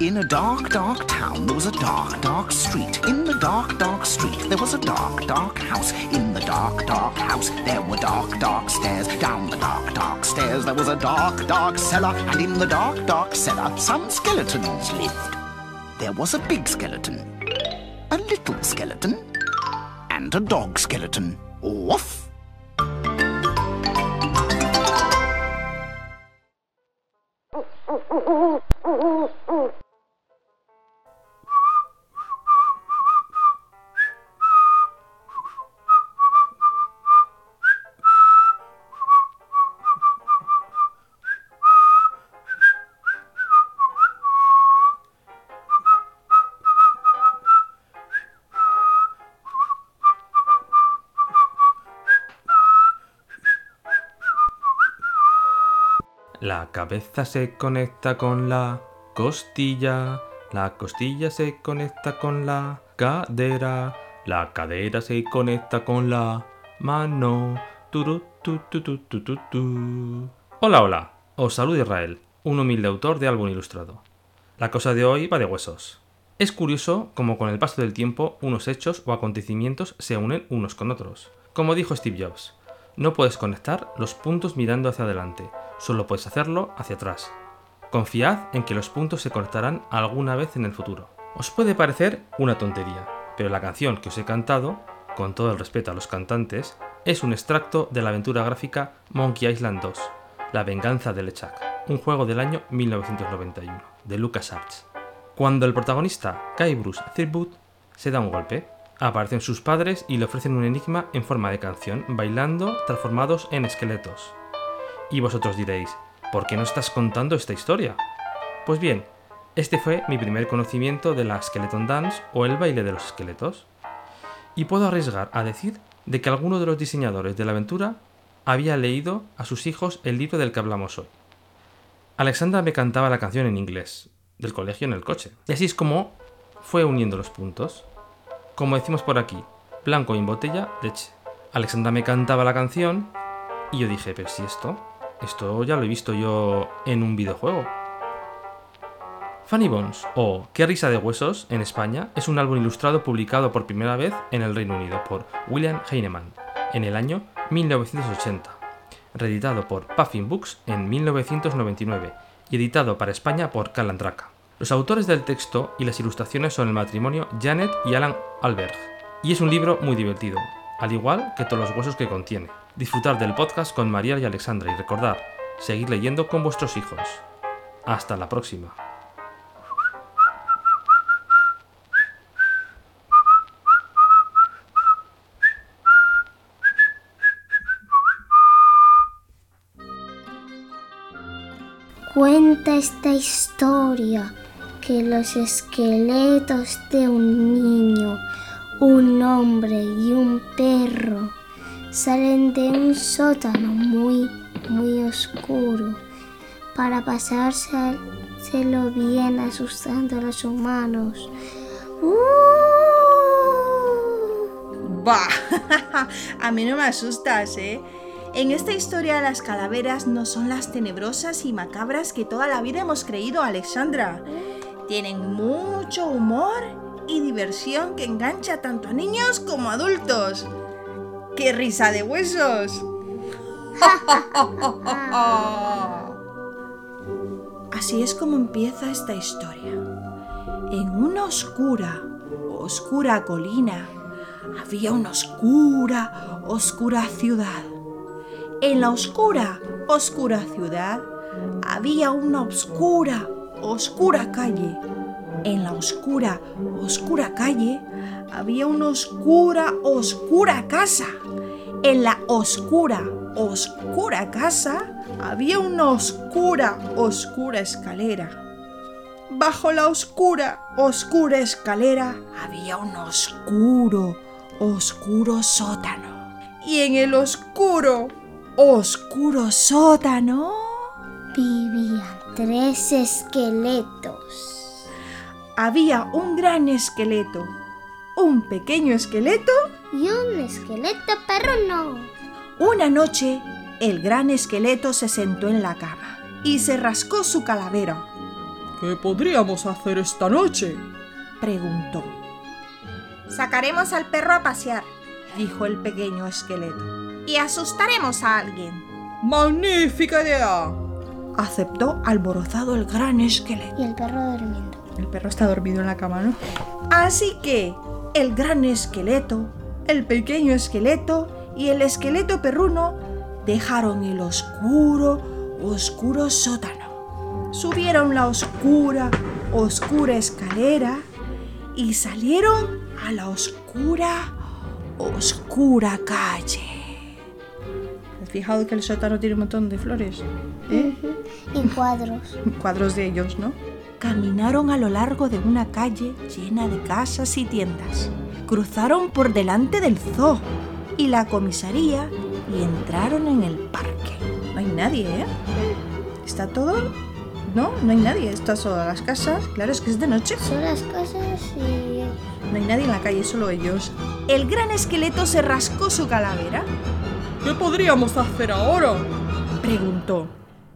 In a dark, dark town, there was a dark, dark street. In the dark, dark street, there was a dark, dark house. In the dark, dark house, there were dark, dark stairs. Down the dark, dark stairs, there was a dark, dark cellar. And in the dark, dark cellar, some skeletons lived. There was a big skeleton, a little skeleton, and a dog skeleton. Woof! La cabeza se conecta con la costilla, la costilla se conecta con la cadera, la cadera se conecta con la mano. Turu, tu, tu, tu, tu, tu, tu. Hola, hola, os saluda Israel, un humilde autor de álbum ilustrado. La cosa de hoy va de huesos. Es curioso cómo con el paso del tiempo unos hechos o acontecimientos se unen unos con otros. Como dijo Steve Jobs, no puedes conectar los puntos mirando hacia adelante, solo puedes hacerlo hacia atrás. Confiad en que los puntos se conectarán alguna vez en el futuro. Os puede parecer una tontería, pero la canción que os he cantado, con todo el respeto a los cantantes, es un extracto de la aventura gráfica Monkey Island 2, La venganza de LeChuck, un juego del año 1991, de LucasArts. Cuando el protagonista, Kai Bruce se da un golpe, aparecen sus padres y le ofrecen un enigma en forma de canción, bailando transformados en esqueletos. Y vosotros diréis, ¿por qué no estás contando esta historia? Pues bien, este fue mi primer conocimiento de la Skeleton Dance o el baile de los esqueletos. Y puedo arriesgar a decir de que alguno de los diseñadores de la aventura había leído a sus hijos el libro del que hablamos hoy. Alexandra me cantaba la canción en inglés, del colegio en el coche. Y así es como fue uniendo los puntos. Como decimos por aquí, blanco en botella, leche. Alexandra me cantaba la canción y yo dije, pero si esto, esto ya lo he visto yo en un videojuego. Funny Bones o Qué risa de huesos en España es un álbum ilustrado publicado por primera vez en el Reino Unido por William Heinemann en el año 1980, reeditado por Puffin Books en 1999 y editado para España por Calandraca. Los autores del texto y las ilustraciones son el matrimonio Janet y Alan Alberg, y es un libro muy divertido, al igual que todos los huesos que contiene. Disfrutar del podcast con María y Alexandra y recordar, seguir leyendo con vuestros hijos. Hasta la próxima. Cuenta esta historia que los esqueletos de un niño, un hombre y un perro salen de un sótano muy, muy oscuro para pasárselo bien asustando a los humanos. ¡Uh! ¡Bah! a mí no me asustas, ¿eh? En esta historia las calaveras no son las tenebrosas y macabras que toda la vida hemos creído, Alexandra. Tienen mucho humor y diversión que engancha tanto a niños como a adultos. ¡Qué risa de huesos! Así es como empieza esta historia. En una oscura, oscura colina había una oscura, oscura ciudad. En la oscura, oscura ciudad había una oscura, oscura calle. En la oscura, oscura calle había una oscura, oscura casa. En la oscura, oscura casa había una oscura, oscura escalera. bajo la oscura, oscura escalera, había un oscuro, oscuro sótano. Y en el oscuro, oscuro sótano Vivían tres esqueletos. había un gran esqueleto, un pequeño esqueleto. Y un esqueleto perruno. Una noche, el gran esqueleto se sentó en la cama y se rascó su calavera. ¿Qué podríamos hacer esta noche? Preguntó. Sacaremos al perro a pasear, dijo el pequeño esqueleto, y asustaremos a alguien. ¡Magnífica idea! Aceptó alborozado el gran esqueleto. Y el perro durmiendo. El perro está dormido en la cama, ¿no? Así que el gran esqueleto, el pequeño esqueleto y el esqueleto perruno dejaron el oscuro, oscuro sótano. Subieron la oscura, oscura escalera y salieron a la oscura, oscura calle. ¿Has fijado que el sótano tiene un montón de flores? ¿Eh? Y cuadros. cuadros de ellos, ¿no? Caminaron a lo largo de una calle llena de casas y tiendas. Cruzaron por delante del zoo y la comisaría y entraron en el parque. No hay nadie, ¿eh? Está todo... No, no hay nadie. Está solo las casas. Claro, es que es de noche. Son las casas y... No hay nadie en la calle, solo ellos. El gran esqueleto se rascó su calavera. ¿Qué podríamos hacer ahora? Preguntó.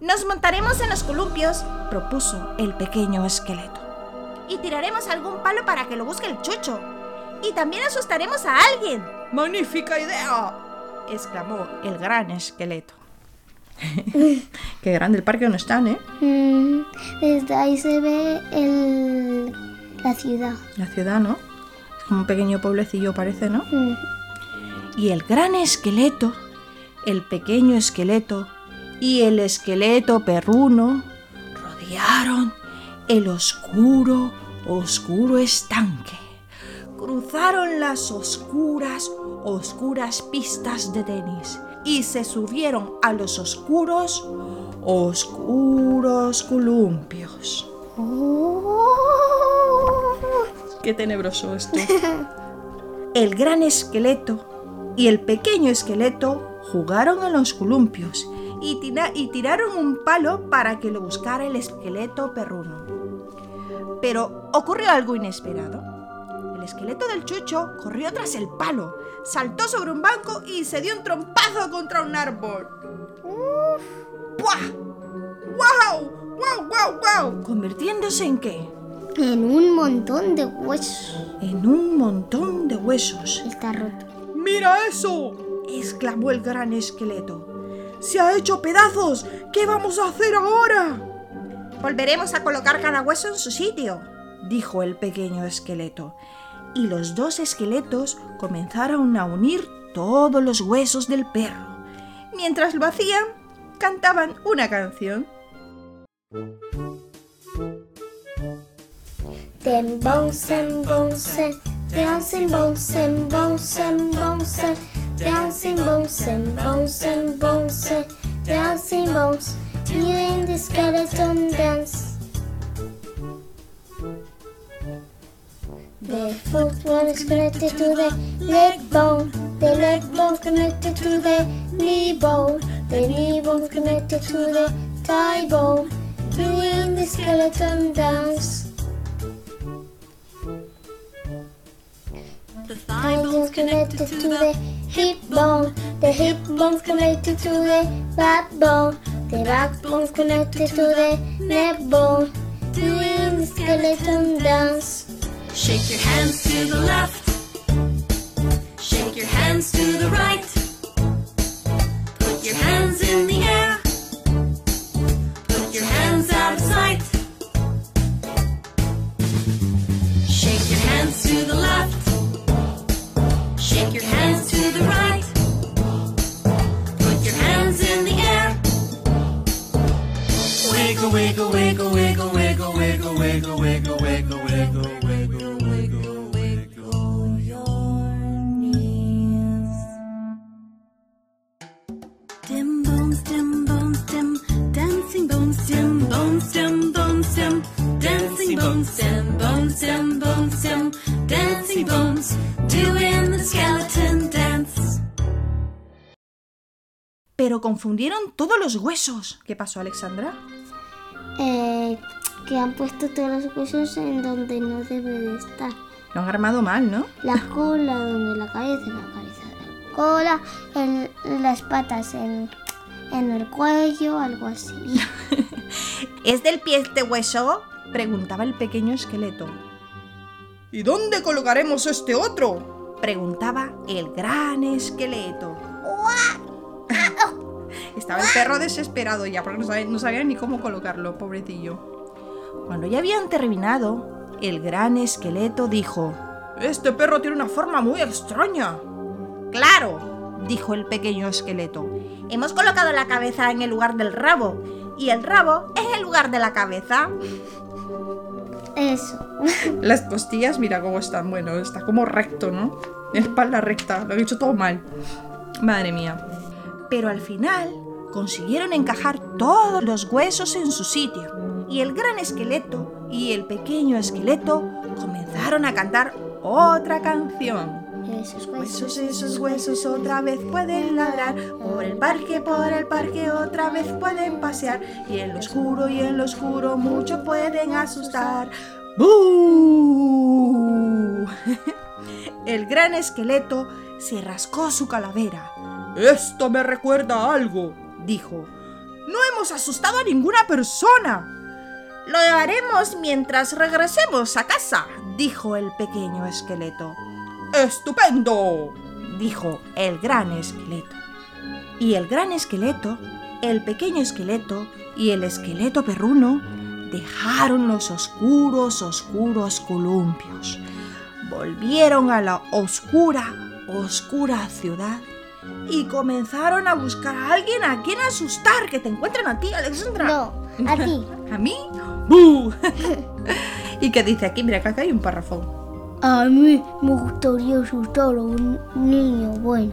Nos montaremos en los columpios, propuso el pequeño esqueleto. Y tiraremos algún palo para que lo busque el chucho. Y también asustaremos a alguien, ¡Magnífica idea! exclamó el gran esqueleto. Qué grande el parque donde están, ¿eh? Mm, desde ahí se ve el... la ciudad. La ciudad, ¿no? Es como un pequeño pueblecillo, parece, ¿no? Mm. Y el gran esqueleto, el pequeño esqueleto y el esqueleto perruno rodearon el oscuro, oscuro estanque. Cruzaron las oscuras, oscuras pistas de tenis y se subieron a los oscuros, oscuros columpios. Oh. Qué tenebroso esto. El gran esqueleto y el pequeño esqueleto jugaron en los columpios y, tira- y tiraron un palo para que lo buscara el esqueleto perruno. Pero ocurrió algo inesperado. El esqueleto del chucho corrió tras el palo, saltó sobre un banco y se dio un trompazo contra un árbol. ¡Buah! ¡Wow! ¡Wow, wow, wow! ¿Convirtiéndose en qué? En un montón de huesos. En un montón de huesos. Está roto. ¡Mira eso! exclamó el gran esqueleto. ¡Se ha hecho pedazos! ¿Qué vamos a hacer ahora? Volveremos a colocar cada hueso en su sitio, dijo el pequeño esqueleto y los dos esqueletos comenzaron a unir todos los huesos del perro. Mientras lo hacían, cantaban una canción. Ten bouncing, bouncing, eh. dancing, bouncing, bouncing, bouncing, eh. dancing, bouncing, bouncing, bouncing, eh. dancing, bouncing, you in the skeleton dance. The foot bone is connected to the leg bone. The leg bone connected to the knee bone. The knee bone connected to the thigh bone. Doing the skeleton dance. The thigh bone's connected to the hip bone. The hip bone's connected to the backbone. The back backbone's connected to the neck bone. Doing the skeleton dance. Shake your hands to the left. Shake your hands to the right. Put your hands in the air. Put your hands out of sight. Shake your hands to the left. Shake your hands to the right. Put your hands in the air. Wiggle, wiggle, wiggle, wiggle, wiggle, wiggle, wiggle, wiggle, wiggle, bones and bones and bones and dancing bones doing the skeleton dance. Pero confundieron todos los huesos. ¿Qué pasó, Alexandra? Eh, que han puesto todos los huesos en donde no debe de estar. Lo han armado mal, ¿no? La cola donde la cabeza, la cabeza la cola, en las patas en, en el cuello, algo así. ¿Es del pie este hueso? Preguntaba el pequeño esqueleto. ¿Y dónde colocaremos este otro? Preguntaba el gran esqueleto. Estaba el perro desesperado ya porque no sabía, no sabía ni cómo colocarlo, pobrecillo. Cuando ya habían terminado, el gran esqueleto dijo: Este perro tiene una forma muy extraña. Claro, dijo el pequeño esqueleto. Hemos colocado la cabeza en el lugar del rabo y el rabo en el lugar de la cabeza. Eso. Las costillas, mira cómo están. Bueno, está como recto, ¿no? Espalda recta. Lo he hecho todo mal. Madre mía. Pero al final consiguieron encajar todos los huesos en su sitio. Y el gran esqueleto y el pequeño esqueleto comenzaron a cantar otra canción. Esos Huesos, esos huesos otra vez pueden ladrar, por el parque, por el parque otra vez pueden pasear, y en lo oscuro y en lo oscuro mucho pueden asustar. ¡Bú! El gran esqueleto se rascó su calavera, Esto me recuerda a algo. dijo. No hemos asustado a ninguna persona. Lo haremos mientras regresemos a casa, dijo el pequeño esqueleto. ¡Estupendo! dijo el gran esqueleto. Y el gran esqueleto, el pequeño esqueleto y el esqueleto perruno dejaron los oscuros, oscuros columpios. Volvieron a la oscura, oscura ciudad y comenzaron a buscar a alguien a quien asustar. Que te encuentren a ti, Alexandra. No, a ti. ¿A mí? ¡Bu! ¿Y qué dice aquí? Mira, que acá hay un párrafo. A mí me gustaría asustar a un niño bueno.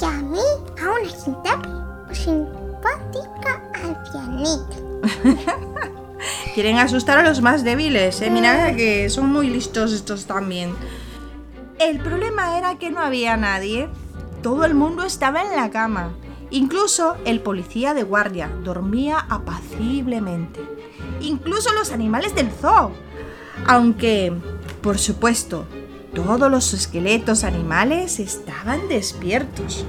Y a mí a una simpática ancianita. Quieren asustar a los más débiles, ¿eh? Mira que son muy listos estos también. El problema era que no había nadie. Todo el mundo estaba en la cama. Incluso el policía de guardia dormía apaciblemente. Incluso los animales del zoo. Aunque, por supuesto, todos los esqueletos animales estaban despiertos.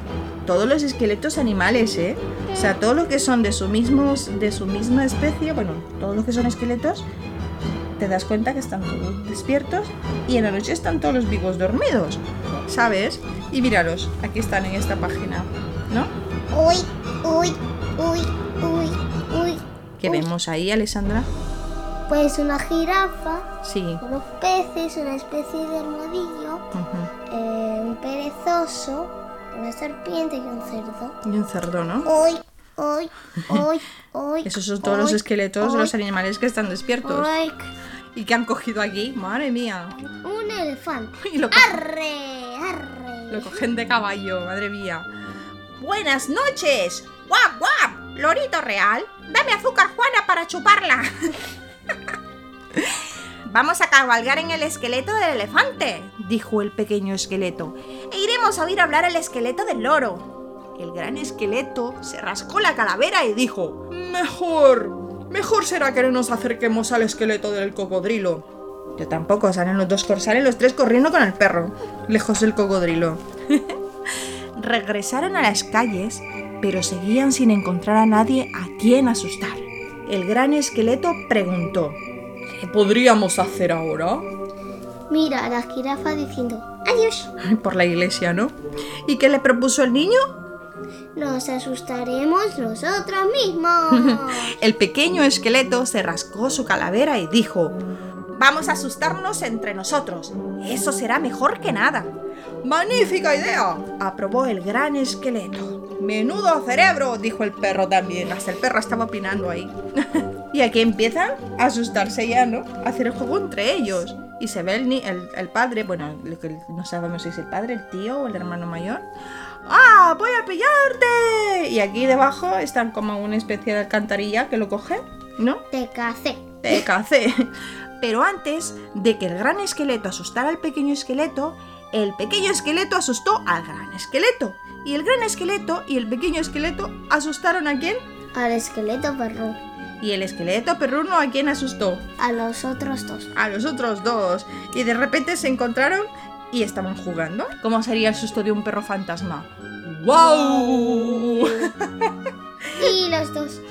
Todos los esqueletos animales, ¿eh? O sea, todos los que son de su, mismos, de su misma especie, bueno, todos los que son esqueletos, te das cuenta que están todos despiertos y en la noche están todos los vivos dormidos, ¿sabes? Y míralos, aquí están en esta página, ¿no? Uy, uy, uy, uy, uy. Uy. vemos ahí, Alessandra. Pues una jirafa, Sí. unos peces, una especie de armadillo, eh, un perezoso, una serpiente y un cerdo. Y un cerdo, ¿no? Uy, uy, uy, uy. Esos son todos los esqueletos de los animales que están despiertos. ¿Y que han cogido aquí? Madre mía. Un elefante. Y lo, co- Arre, arre. lo cogen de caballo, madre mía. Buenas noches. Guap, guap. Lorito real. Dame azúcar, Juana, para chuparla. Vamos a cabalgar en el esqueleto del elefante, dijo el pequeño esqueleto. E iremos a oír hablar al esqueleto del loro. El gran esqueleto se rascó la calavera y dijo: Mejor. Mejor será que no nos acerquemos al esqueleto del cocodrilo. Yo tampoco, salen los dos, cor- salen los tres corriendo con el perro, lejos del cocodrilo. Regresaron a las calles, pero seguían sin encontrar a nadie a quien asustar. El gran esqueleto preguntó. ¿Qué podríamos hacer ahora? Mira a la jirafa diciendo, adiós. Por la iglesia, ¿no? ¿Y qué le propuso el niño? Nos asustaremos nosotros mismos. El pequeño esqueleto se rascó su calavera y dijo, Vamos a asustarnos entre nosotros. Eso será mejor que nada. ¡Magnífica idea! Aprobó el gran esqueleto. ¡Menudo cerebro! dijo el perro también. Hasta el perro estaba opinando ahí. y aquí empiezan a asustarse ya, ¿no? A hacer el juego entre ellos. Y se ve el, ni- el, el padre, bueno, lo que no sabemos si es el padre, el tío o el hermano mayor. ¡Ah! ¡Voy a pillarte! Y aquí debajo están como una especie de alcantarilla que lo coge, ¿no? Te cacé. te cacé. Pero antes de que el gran esqueleto asustara al pequeño esqueleto, el pequeño esqueleto asustó al gran esqueleto. Y el gran esqueleto y el pequeño esqueleto asustaron a quién? Al esqueleto perro. Y el esqueleto perruno a quién asustó? A los otros dos. A los otros dos. Y de repente se encontraron y estaban jugando. ¿Cómo sería el susto de un perro fantasma? ¡Wow! Y los dos.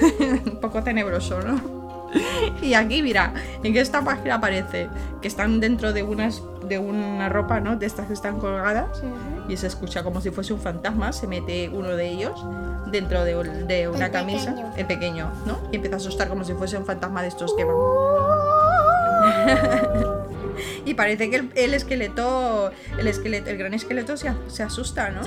un poco tenebroso, ¿no? Y aquí, mira, en esta página aparece que están dentro de unas de una ropa, ¿no? De estas que están colgadas y se escucha como si fuese un fantasma. Se mete uno de ellos dentro de, un- de una El camisa, pequeño. el pequeño, ¿no? Y empieza a asustar como si fuese un fantasma de estos que van. Y parece que el, el esqueleto, el esqueleto, el gran esqueleto se, se asusta, ¿no?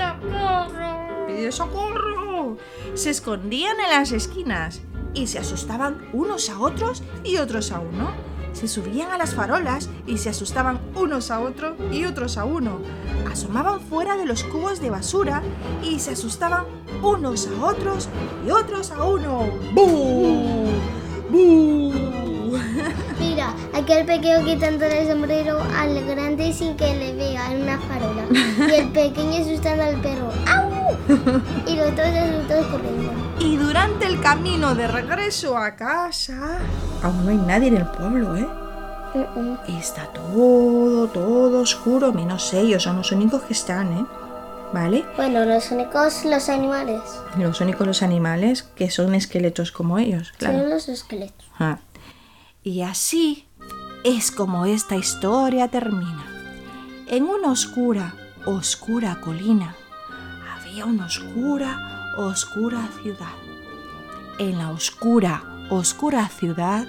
Pidió socorro. Se escondían en las esquinas y se asustaban unos a otros y otros a uno. Se subían a las farolas y se asustaban unos a otros y otros a uno. Asomaban fuera de los cubos de basura y se asustaban unos a otros y otros a uno. ¡Bú! ¡Bú! Mira, aquel pequeño quitándole el sombrero al grande sin que le vea en una farola. Y el pequeño asustando al perro. ¡Au! Y los dos asustados corriendo. Durante el camino de regreso a casa, aún no hay nadie en el pueblo, ¿eh? Mm-mm. Está todo, todo oscuro, menos ellos, son los únicos que están, ¿eh? ¿Vale? Bueno, los únicos, los animales. Los únicos los animales que son esqueletos como ellos, claro. Son los esqueletos. Ah. Y así es como esta historia termina. En una oscura, oscura colina había una oscura, oscura ciudad. En la oscura, oscura ciudad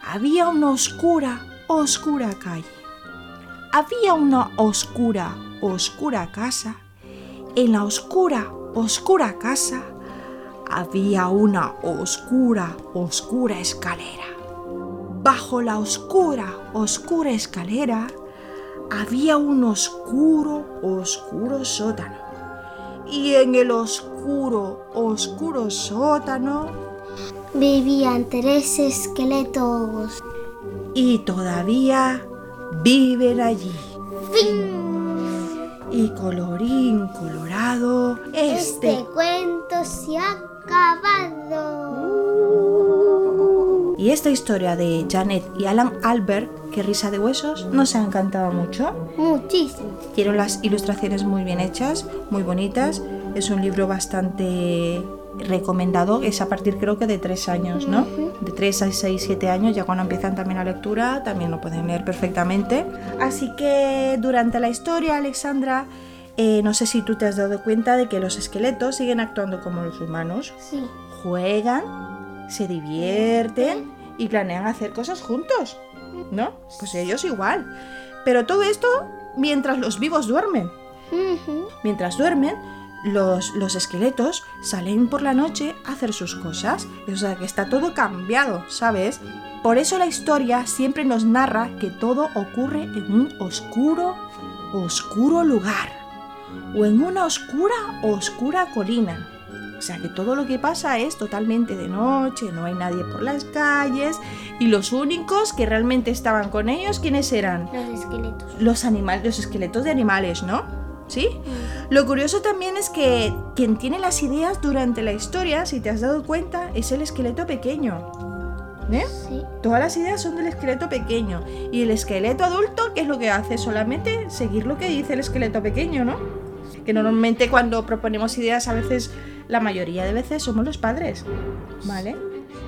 había una oscura, oscura calle. Había una oscura, oscura casa. En la oscura, oscura casa había una oscura, oscura escalera. Bajo la oscura, oscura escalera había un oscuro, oscuro sótano. Y en el oscuro, oscuro sótano, Vivían tres esqueletos. y todavía viven allí. Y colorín colorado, este Este cuento se ha acabado. Y esta historia de Janet y Alan Albert, que risa de huesos, nos ha encantado mucho. Muchísimo. Tiene las ilustraciones muy bien hechas, muy bonitas. Es un libro bastante recomendado. Es a partir creo que de tres años, ¿no? De tres a seis, siete años, ya cuando empiezan también la lectura, también lo pueden leer perfectamente. Así que durante la historia, Alexandra, eh, no sé si tú te has dado cuenta de que los esqueletos siguen actuando como los humanos. Sí. Juegan, se divierten y planean hacer cosas juntos. ¿No? Pues ellos igual. Pero todo esto mientras los vivos duermen. Mientras duermen, los, los esqueletos salen por la noche a hacer sus cosas. O sea que está todo cambiado, ¿sabes? Por eso la historia siempre nos narra que todo ocurre en un oscuro, oscuro lugar. O en una oscura, oscura colina. O sea que todo lo que pasa es totalmente de noche, no hay nadie por las calles. Y los únicos que realmente estaban con ellos, ¿quiénes eran? Los esqueletos. los animales, los esqueletos de animales, ¿no? ¿Sí? Lo curioso también es que quien tiene las ideas durante la historia, si te has dado cuenta, es el esqueleto pequeño. ¿Eh? Sí. Todas las ideas son del esqueleto pequeño. Y el esqueleto adulto, ¿qué es lo que hace? Solamente seguir lo que dice el esqueleto pequeño, ¿no? Que normalmente cuando proponemos ideas, a veces, la mayoría de veces somos los padres. ¿Vale?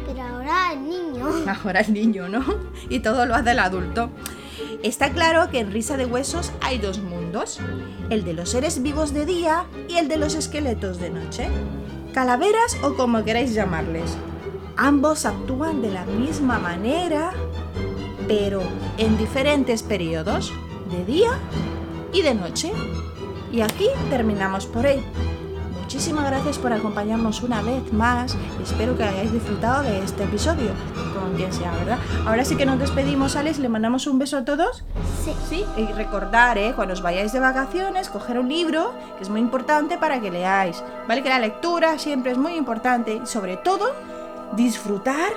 Pero ahora el niño. Ahora el niño, ¿no? Y todo lo hace el adulto. Está claro que en Risa de Huesos hay dos mundos, el de los seres vivos de día y el de los esqueletos de noche. Calaveras o como queráis llamarles. Ambos actúan de la misma manera, pero en diferentes periodos, de día y de noche. Y aquí terminamos por hoy. Muchísimas gracias por acompañarnos una vez más. Espero que hayáis disfrutado de este episodio, con quien sea, ¿verdad? Ahora sí que nos despedimos, Alex. ¿Le mandamos un beso a todos? Sí. Sí. Y recordar, ¿eh? Cuando os vayáis de vacaciones, coger un libro, que es muy importante para que leáis. ¿Vale? Que la lectura siempre es muy importante y sobre todo disfrutar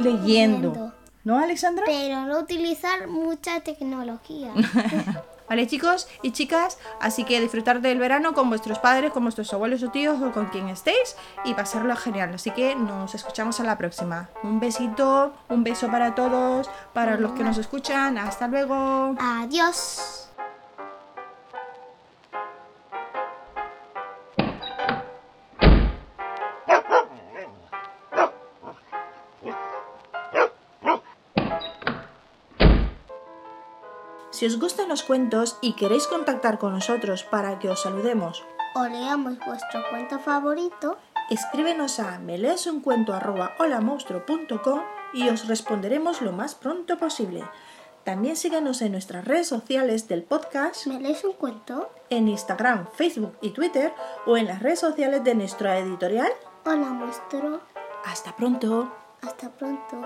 leyendo. Leyendo. ¿No, Alexandra? Pero no utilizar mucha tecnología. Vale, chicos y chicas, así que disfrutar del verano con vuestros padres, con vuestros abuelos o tíos o con quien estéis y pasarlo genial. Así que nos escuchamos a la próxima. Un besito, un beso para todos, para los que nos escuchan. Hasta luego. Adiós. Si os gustan los cuentos y queréis contactar con nosotros para que os saludemos, O leamos vuestro cuento favorito. escríbenos a meleesuncuento@holamonstruo.com y os responderemos lo más pronto posible. También síganos en nuestras redes sociales del podcast, ¿Me lees un cuento? en Instagram, Facebook y Twitter o en las redes sociales de nuestra editorial. Hola, monstruo. Hasta pronto. Hasta pronto.